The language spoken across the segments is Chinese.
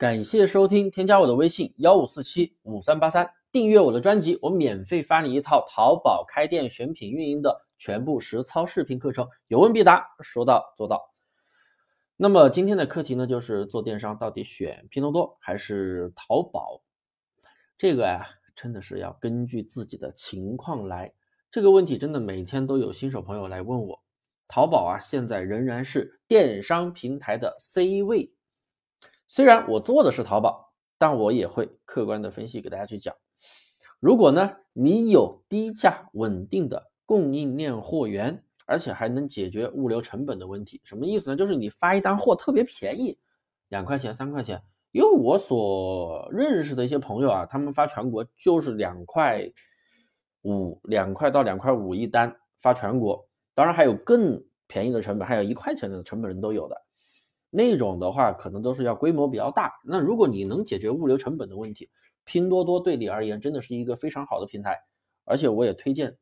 感谢收听，添加我的微信幺五四七五三八三，订阅我的专辑，我免费发你一套淘宝开店选品运营的全部实操视频课程，有问必答，说到做到。那么今天的课题呢，就是做电商到底选拼多多还是淘宝？这个呀，真的是要根据自己的情况来。这个问题真的每天都有新手朋友来问我。淘宝啊，现在仍然是电商平台的 C 位。虽然我做的是淘宝，但我也会客观的分析给大家去讲。如果呢，你有低价稳定的供应链货源，而且还能解决物流成本的问题，什么意思呢？就是你发一单货特别便宜，两块钱、三块钱。因为我所认识的一些朋友啊，他们发全国就是两块五，两块到两块五一单发全国。当然还有更便宜的成本，还有一块钱的成本人都有的。那种的话，可能都是要规模比较大。那如果你能解决物流成本的问题，拼多多对你而言真的是一个非常好的平台。而且我也推荐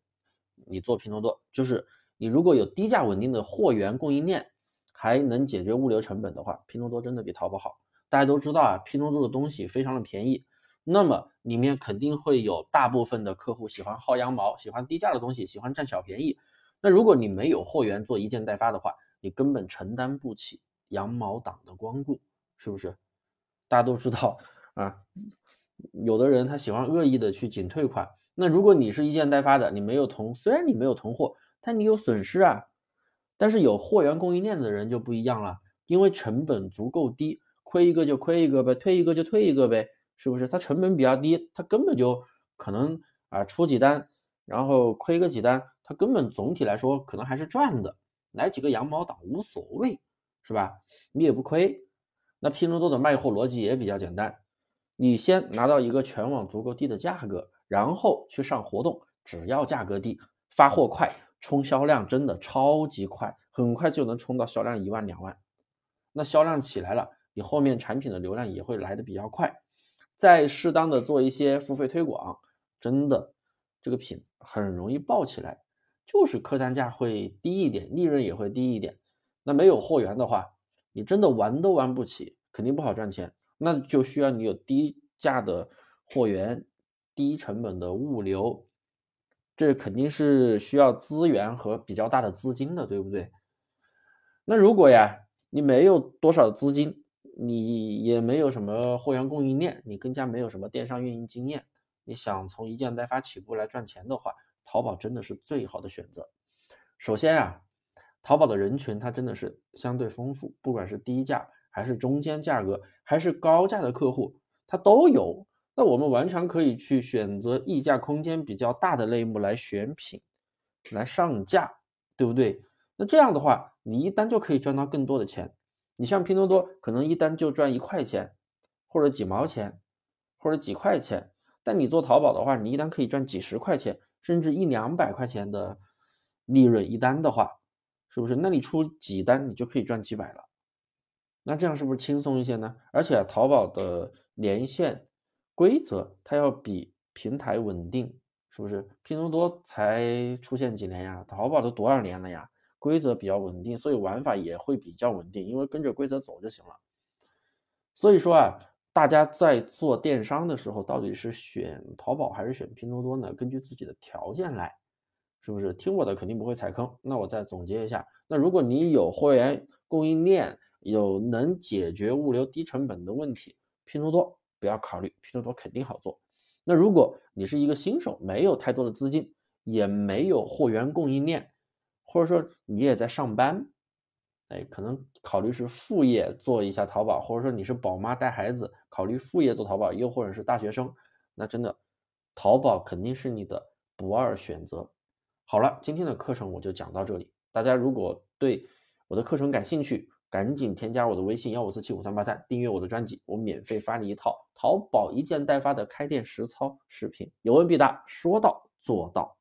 你做拼多多，就是你如果有低价稳定的货源供应链，还能解决物流成本的话，拼多多真的比淘宝好。大家都知道啊，拼多多的东西非常的便宜，那么里面肯定会有大部分的客户喜欢薅羊毛，喜欢低价的东西，喜欢占小便宜。那如果你没有货源做一件代发的话，你根本承担不起。羊毛党的光顾是不是？大家都知道啊，有的人他喜欢恶意的去仅退款。那如果你是一件代发的，你没有囤，虽然你没有囤货，但你有损失啊。但是有货源供应链的人就不一样了，因为成本足够低，亏一个就亏一个呗，退一个就退一个呗，是不是？他成本比较低，他根本就可能啊出几单，然后亏个几单，他根本总体来说可能还是赚的。来几个羊毛党无所谓。是吧？你也不亏。那拼多多的卖货逻辑也比较简单，你先拿到一个全网足够低的价格，然后去上活动，只要价格低，发货快，冲销量真的超级快，很快就能冲到销量一万两万。那销量起来了，你后面产品的流量也会来的比较快。再适当的做一些付费推广，真的这个品很容易爆起来，就是客单价会低一点，利润也会低一点。那没有货源的话，你真的玩都玩不起，肯定不好赚钱。那就需要你有低价的货源、低成本的物流，这肯定是需要资源和比较大的资金的，对不对？那如果呀，你没有多少资金，你也没有什么货源供应链，你更加没有什么电商运营经验，你想从一件代发起步来赚钱的话，淘宝真的是最好的选择。首先啊。淘宝的人群它真的是相对丰富，不管是低价还是中间价格，还是高价的客户，它都有。那我们完全可以去选择溢价空间比较大的类目来选品，来上架，对不对？那这样的话，你一单就可以赚到更多的钱。你像拼多多，可能一单就赚一块钱，或者几毛钱，或者几块钱。但你做淘宝的话，你一单可以赚几十块钱，甚至一两百块钱的利润一单的话。是不是？那你出几单，你就可以赚几百了。那这样是不是轻松一些呢？而且淘宝的连线规则，它要比平台稳定，是不是？拼多多才出现几年呀？淘宝都多少年了呀？规则比较稳定，所以玩法也会比较稳定，因为跟着规则走就行了。所以说啊，大家在做电商的时候，到底是选淘宝还是选拼多多呢？根据自己的条件来。是不是听我的肯定不会踩坑？那我再总结一下，那如果你有货源供应链，有能解决物流低成本的问题，拼多多不要考虑，拼多多肯定好做。那如果你是一个新手，没有太多的资金，也没有货源供应链，或者说你也在上班，哎，可能考虑是副业做一下淘宝，或者说你是宝妈带孩子，考虑副业做淘宝，又或者是大学生，那真的淘宝肯定是你的不二选择。好了，今天的课程我就讲到这里。大家如果对我的课程感兴趣，赶紧添加我的微信幺五四七五三八三，订阅我的专辑，我免费发你一套淘宝一件代发的开店实操视频，有问必答，说到做到。